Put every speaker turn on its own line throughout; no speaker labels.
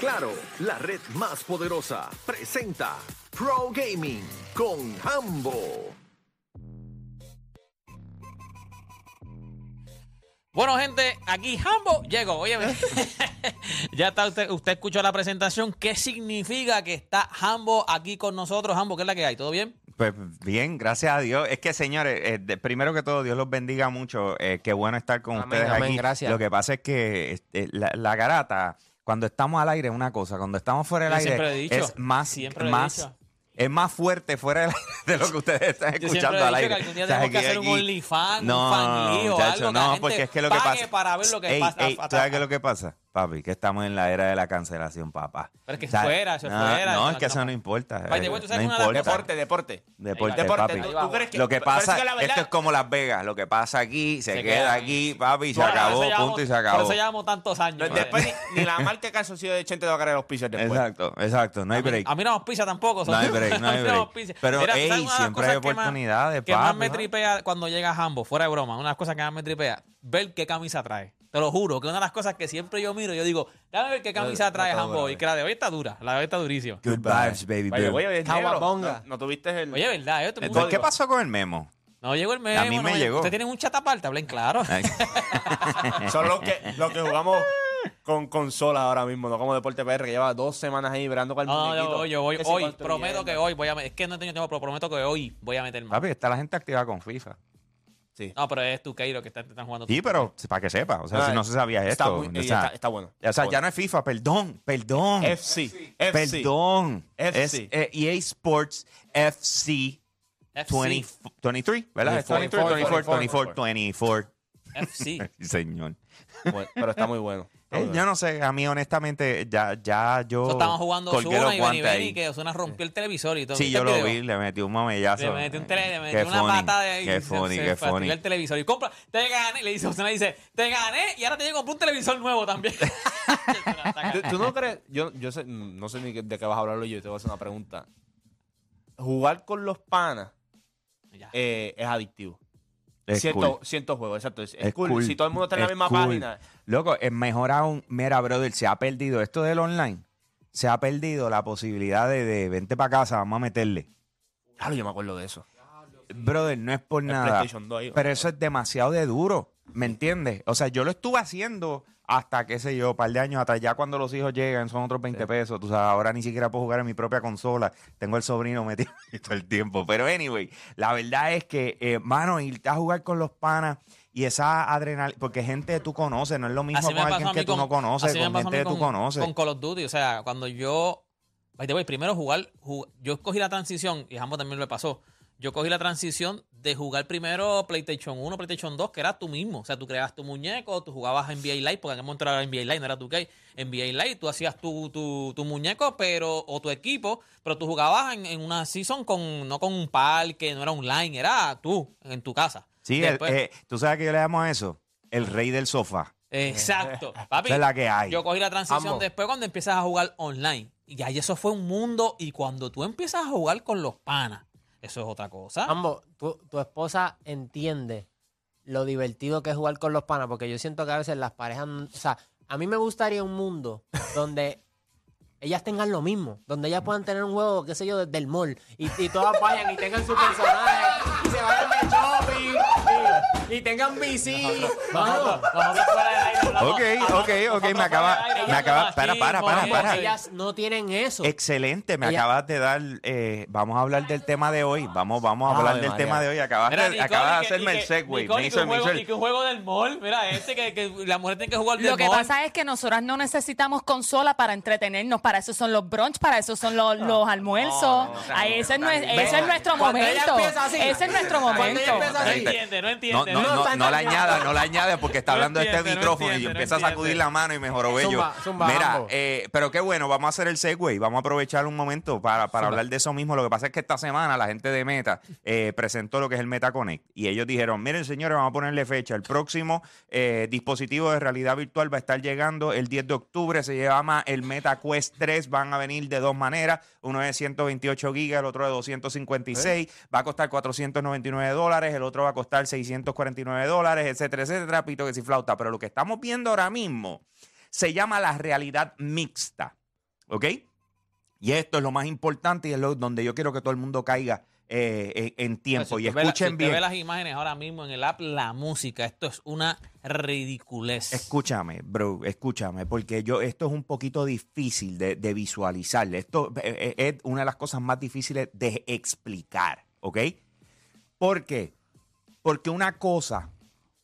Claro, la red más poderosa presenta Pro Gaming con Hambo.
Bueno, gente, aquí Hambo llegó. Oye, ya está usted, usted escuchó la presentación. ¿Qué significa que está Hambo aquí con nosotros? Hambo, ¿qué es la que hay? ¿Todo bien?
Pues bien, gracias a Dios. Es que, señores, eh, de- primero que todo, Dios los bendiga mucho. Eh, qué bueno estar con
Amén,
ustedes
amén,
aquí.
gracias.
Lo que pasa es que este, la, la garata, cuando estamos al aire es una cosa, cuando estamos fuera del
Yo
aire
siempre he dicho,
es más,
siempre lo he
más,
dicho.
es más fuerte fuera del aire de lo que ustedes están
Yo
escuchando
he
al aire.
que algún día
O sea,
tenemos que
aquí-
hacer un
aquí-
OnlyFans,
no,
un fanlío o
muchacho,
algo. que la
no,
gente
porque es que lo que
pague
pasa
para ver lo que
Ey,
pasa.
ey, ¿tú ¿Sabes qué es lo que pasa? Papi, que estamos en la era de la cancelación, papá.
Pero es que
O sea,
fuera, eso es
no,
fuera,
No, es
no
que eso no importa. Eh,
¿tú sabes
no
una de las
importa.
Deporte, deporte.
Deporte,
Deporte,
papi.
¿tú- tú crees que-
lo que pasa,
que la verdad-
esto es como Las Vegas. Lo que pasa aquí se,
Se
queda,
queda
aquí, papi, y se
Por
acabó,
llevamos-
punto y se
Por
acabó.
eso llevamos tantos años.
No, después ni, ni la marca calzoncillo de Chente te va a caer los pisos después.
Exacto, exacto, no hay break.
A mí no me auspicia tampoco.
No hay break, no hay
A mí
break.
auspicia.
Pero,
Mira, ¿tú
ey, siempre hay oportunidades,
Que más
papi.
me tripea cuando llega Hambo, fuera de broma, una de las cosas que más me tripea, ver qué camisa trae. Te lo juro, que una de las cosas que siempre yo miro, yo digo, déjame ver qué camisa
No,
trae
no,
Hambo.
no,
Y que la de hoy está dura, la de hoy está durísima.
Good vibes, baby.
Oye, oye, es. No, no tuviste el...
Oye, ¿verdad? Yo te-
Entonces, ¿qué pasó con el memo?
No llegó el memo.
A mí me
no,
llegó.
Usted tiene un chat aparte, hablen claro.
Son los que, los que jugamos con consolas ahora mismo, no como Deporte PR, que lleva dos semanas ahí vibrando con el
No,
muñequito.
yo, voy, yo voy, hoy, prometo que hoy voy a meter. Es que no he tenido tiempo, pero prometo que hoy voy a meter más.
Papi, está la gente activa con FIFA.
Sí.
No, pero es tu Keiro que está, te están jugando.
Sí, pero para que sepa. O sea,
Ah,
si no se sabía
Está,
esto.
muy-
o
y
sea,
está, está bueno.
o sea,
Está
ya
bueno.
no es FIFA, perdón, perdón.
FC. FC.
Perdón.
FC.
Es eh, EA Sports FC
FC.
20, 23, ¿verdad? Es
24,
23, 24,
24,
24, 24.
FC.
Sí, Señor.
Bueno, pero está muy bueno.
Eh, yo no sé, a mí honestamente, ya, ya yo.
Nosotros estábamos jugando
colgué
Osuna
los
y Benny Benny que Osuna rompió el televisor y todo.
Sí,
¿Viste
yo lo
video?
vi, le metí un mamellazo.
Le metí un tele, le metí una
funny,
patada de ahí.
Qué funny,
se
qué funny.
el televisor. Y compra, te gané. Le dice, Osuna dice, te gané y ahora te llego a comprar un televisor nuevo también.
¿Tú, tú no crees? Yo, yo sé, no sé ni de qué vas a hablarlo yo, te voy a hacer una pregunta. Jugar con los panas eh, es adictivo.
Es
Cierto,
cool.
cierto juego, exacto. Es, cool.
cool.
Si todo el mundo está en la misma
cool.
página.
Loco, es mejor aún. Mira, brother, se ha perdido esto del online. Se ha perdido la posibilidad de, de vente para casa, vamos a meterle.
Claro, yo me acuerdo de eso.
Brother, no es por
El
nada.
PlayStation 2 ahí.
Pero eso es demasiado de duro. ¿Me entiendes? O sea, yo lo estuve haciendo hasta, qué sé yo, un par de años atrás. Ya cuando los hijos llegan son otros 20 pesos. Tú sabes, ahora ni siquiera puedo jugar en mi propia consola. Tengo el sobrino metido todo el tiempo. Pero anyway, la verdad es que, eh, mano, irte a jugar con los panas y esa adrenalina, porque gente que tú conoces, no es lo mismo con alguien que tú
con,
no conoces, con gente que tú
con-
conoces.
Con Call of Duty, o sea, cuando yo, by the way, primero jugar, jug- yo escogí la transición, y a ambos también le pasó, yo cogí la transición de jugar primero PlayStation 1, PlayStation 2, que era tú mismo, o sea, tú creabas tu muñeco, tú jugabas NBA Live, porque en aquel momento era NBA Live, no era tu que NBA Live, tú hacías tu, tu, tu muñeco, pero, o tu equipo, pero tú jugabas en, en una season con, no con un parque, no era online, era tú, en tu casa.
Sí, el- eh, tú sabes que yo le llamo a eso el rey del sofá.
Exacto. Papi,
es la que hay.
Yo cogí la transición
Ambos.
después cuando empiezas a jugar online. Y ahí eso fue un mundo. Y cuando tú empiezas a jugar con los panas, eso es otra cosa.
Ambos, tu, tu esposa entiende lo divertido que es jugar con los panas, porque yo siento que a veces las parejas, o sea, a mí me gustaría un mundo donde ellas tengan lo mismo, donde ellas puedan tener un juego, qué sé yo, desde el mall, y, y todas vayan y tengan su personaje, y se vayan de shopping, y, y tengan bici. Mano,
Nosotros fuera del aire
Ok, ok, ok, me acaba-
del
me acaba- para, para, para, para.
ellas no tienen eso.
Excelente, me acabas de dar, eh, vamos a hablar del tema de hoy, vamos, vamos a hablar
Ave
del
María.
tema de hoy, acabas,
Mira,
de,
Nicole,
acabas de
y que-
hacerme
y
el
que-
segue,
Nicole,
me
y
hizo
que
el-
un
me hizo
juego-
el-
Y que un juego del mall, mira, este que, que la mujer tiene que jugar del
Lo que
mall.
pasa es que nosotras no necesitamos consola para entretenernos, para eso son los brunch, para eso son los, los almuerzos. Ahí ese, es, nue- ese es nuestro
Cuando ella
momento.
empieza así.
Ese es nuestro
Cuando
momento.
No entiende, no
No,
entiende.
no,
No
no,
está
no la añada, no la añade porque está
No
hablando de este
entiende, no
micrófono y
entiende, no
a sacudir
entiende.
la mano y me joró bello.
Zumba, zumba,
Mira, eh, pero qué bueno, vamos a hacer el segue, vamos a aprovechar un momento para, para hablar de eso mismo. Lo que pasa es que esta semana la gente de Meta eh, presentó lo que es el Meta Connect y ellos dijeron, miren señores, vamos a ponerle fecha. El próximo eh, dispositivo de realidad virtual va a estar llegando el 10 de octubre, se llama el Meta Quest 3, van a venir de dos maneras, uno de 128 gigas, el otro de 256, va a costar 499 dólares, el otro va a costar 649 dólares, etcétera, etcétera, pito que si flauta. Pero lo que estamos viendo ahora mismo se llama la realidad mixta. ¿Ok? Y esto es lo más importante y es lo, donde yo quiero que todo el mundo caiga eh, en, en tiempo.
Si
y
ve la-
escuchen
si
bien.
ve las imágenes ahora mismo en el app, la música, esto es una ridiculez.
Escúchame, bro, escúchame, porque yo esto es un poquito difícil de, de visualizar. Esto eh, eh, es una de las cosas más difíciles de explicar, ¿ok? ¿Por qué? Porque una cosa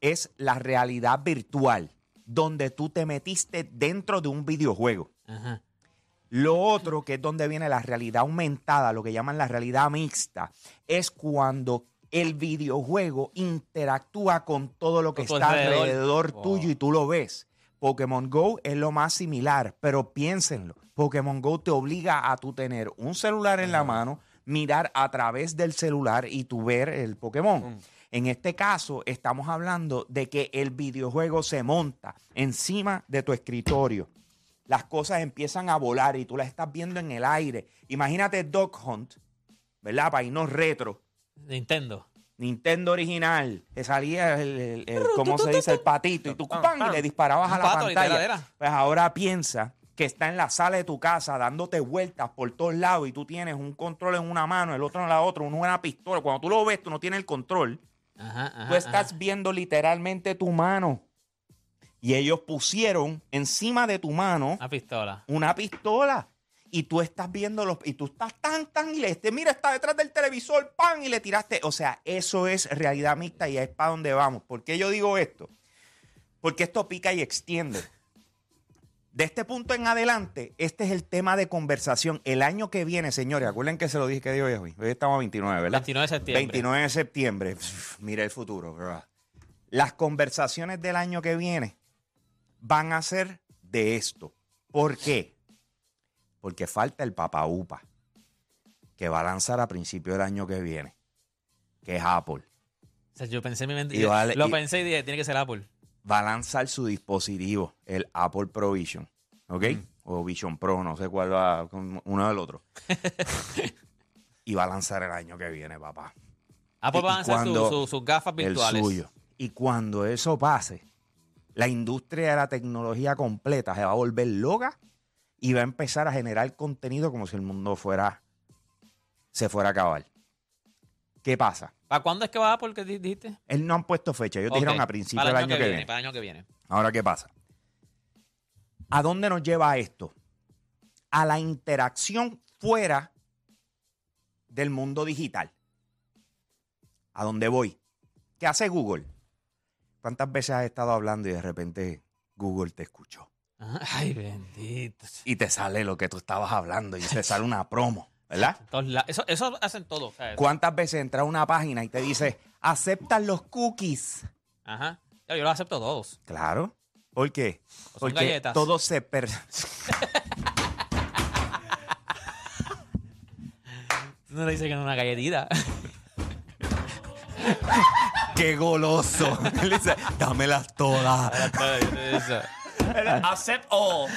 es la realidad virtual, donde tú te metiste dentro de un videojuego.
Ajá.
Lo otro, que es donde viene la realidad aumentada, lo que llaman la realidad mixta, es cuando el videojuego interactúa con todo lo que está
alrededor.
alrededor
Wow.
tuyo y tú lo ves. Pokémon Go es lo más similar, pero piénsenlo. Pokémon Go te obliga a tú tener un celular en la mano, mirar a través del celular y tú ver el Pokémon. En este caso, estamos hablando de que el videojuego se monta encima de tu escritorio las cosas empiezan a volar y tú las estás viendo en el aire. Imagínate Dog Hunt, ¿verdad? Para irnos retro.
Nintendo.
Nintendo original, que salía el, el- el- ¿cómo se dice? El patito y tú
Pam,
y le disparabas a la
pato,
pantalla. Pues ahora piensa que está en la sala de tu casa dándote vueltas por todos lados y tú tienes un control en una mano, el otro en la otra, uno en una pistola. Cuando tú lo ves, tú no tienes el control.
Ajá, ajá,
Tú estás
ajá.
viendo literalmente tu mano. Y ellos pusieron encima de tu mano
Una pistola.
una pistola. Y tú estás viendo los. Y tú estás tan, tan. Y le este, mira, está detrás del televisor, pan, y le tiraste. O sea, eso es realidad mixta y es para donde vamos. ¿Por qué yo digo esto? Porque esto pica y extiende. De este punto en adelante, este es el tema de conversación. El año que viene, señores, acuerden que se lo dije que día hoy hoy. Estamos a 29, ¿verdad?
29 de septiembre.
29 de septiembre. Pff, Mira el futuro, ¿verdad? Las conversaciones del año que viene van a ser de esto. ¿Por qué? Porque falta el Papa Upa, que va a lanzar a principios del año que viene, que es Apple.
O sea, yo pensé en mi mente.
Y vale-
lo
y-
pensé y dije, tiene que ser Apple.
Va a lanzar su dispositivo, el Apple Pro Vision, ¿ok?
Mm.
O Vision Pro, no sé cuál va, uno del otro. y va a lanzar el año que viene, papá.
Apple va a lanzar su-
cuando
su- sus gafas virtuales.
El suyo. Y cuando eso pase, la industria de la tecnología completa se va a volver loca y va a empezar a generar contenido como si el mundo fuera se fuera a acabar. ¿Qué pasa?
¿Para cuándo es que va Apple? ¿Qué di- dijiste?
Él no han puesto fecha. Ellos dijeron a principios del año, que viene.
Para el año que viene.
Ahora, ¿qué pasa? ¿A dónde nos lleva esto? A la interacción fuera del mundo digital. ¿A dónde voy? ¿Qué hace Google? ¿Cuántas veces has estado hablando y de repente Google te escuchó?
Ay, bendito.
Y te sale lo que tú estabas hablando y te sale una promo, ¿verdad?
Eso, eso hacen todo. eso-
¿Cuántas veces entras a una página y te dice, aceptan los cookies?
Ajá. Yo, los acepto todos.
Claro. ¿Por qué?
son
Porque
galletas.
todo se... per-
Tú no le dices que no es una galletita.
¡Qué goloso! Él dice, dámelas todas.
Accept all.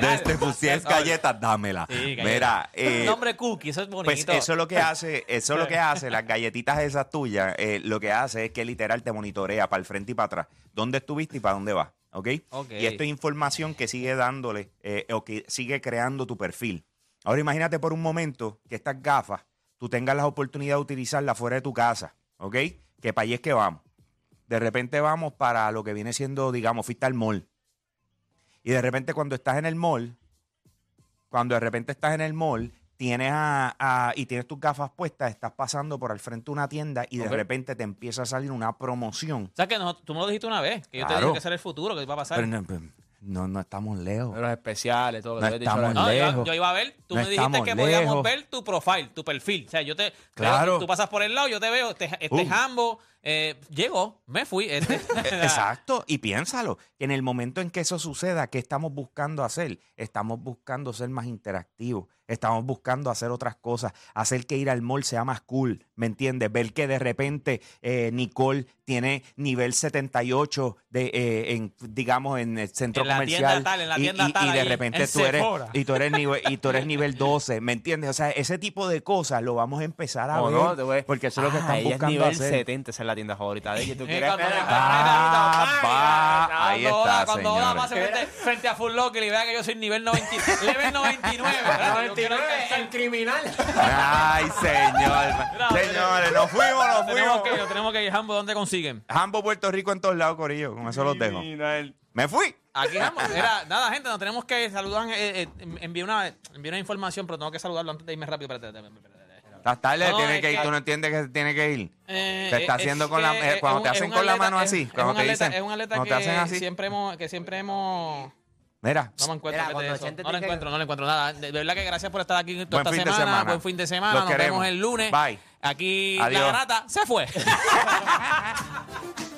De este, pues, si es galletas, dámela.
Sí, galletas.
Mira, eh,
Nombre cookie, eso es bonito.
pues eso es lo que hace, eso es lo que hace, las galletitas esas tuyas, eh, lo que hace es que literal te monitorea para el frente y para atrás. ¿Dónde estuviste y para dónde vas? ¿Ok?
Ok.
Y esto es información que sigue dándole eh, o que sigue creando tu perfil. Ahora imagínate por un momento que estas gafas, tú tengas la oportunidad de utilizarlas fuera de tu casa, ¿ok? Que para allí es que vamos. De repente vamos para lo que viene siendo, digamos, fuiste al mall. Y de repente cuando estás en el mall, cuando de repente estás en el mall, tienes a, a- y tienes tus gafas puestas, estás pasando por al frente de una tienda y de
Ok.
repente te empieza a salir una promoción.
O sea, que no- tú me lo dijiste una vez, que yo te
Claro.
dije que ese era el futuro, que iba a pasar.
Pero no, pero no, no estamos lejos.
Los especiales, todo lo
No
que te he dicho
estamos.
No, yo,
lejos.
yo iba a ver, tú
No
me dijiste
estamos
que podíamos
lejos.
ver tu profile, tu perfil. O sea, yo te.
Claro.
veo, tú pasas por el lado, yo te veo, este, este
Uh.
jambo, eh, llegó, me fui. Este,
Exacto, y piénsalo, que en el momento en que eso suceda, ¿qué estamos buscando hacer? Estamos buscando ser más interactivos, estamos buscando hacer otras cosas, hacer que ir al mall sea más cool, ¿me entiendes? Ver que de repente eh, Nicole tiene nivel 78 de, eh, en, digamos, en el centro
En la
comercial.
tienda tal, en la
y-
tal
y de repente
en
tú eres, y tú eres nivel, y tú eres nivel 12, ¿me entiendes? O sea, ese tipo de cosas lo vamos a empezar a ver,
no,
porque eso es lo que
Ah,
están
ella es
buscando
nivel
hacer.
70, esa es la tienda favorita de ella. y ¿Tú quieres
Ah, Ahí
Oda-
está,
Cuando Oda pase frente, frente a Full Locker y vea que yo soy nivel 90, level 99. ¿verdad? Yo quiero alcanzar-
el criminal.
Ay, señor. Señores, nos fuimos, nos
Tenemos
fuimos.
que ir, tenemos que ir. Jambo, ¿dónde consiguen?
Jambo Puerto Rico en todos lados, Corillo. Con eso los dejo. Me fui.
Aquí Jambo. Era, nada, gente, nos tenemos que saludar. Eh, eh, envié, una, envié una información, pero tengo que saludarlo antes de irme rápido. Espérate, espérate, espérate.
Estás tarde,
No,
tiene
es
que ir.
que-
Tú no entiendes que tiene que ir.
Eh,
Te está
es
haciendo con
que
la- eh,
es
cuando
un-
te
es
hacen
un
con la mano
es-
así,
es
cuando
un
te
atleta-
dicen-
Es un atleta
cuando te hacen
que
así.
siempre hemos... Que siempre hemos
Mira.
no me encuentro
Mira, cuando
es eso.
Chente
No lo
dice-
encuentro, no lo encuentro nada. De verdad que gracias por estar aquí toda
Buen
esta
fin de
semana.
semana.
Buen fin de semana.
Los
Nos
queremos.
vemos el lunes.
Bye.
Aquí
Adiós.
la garata se fue.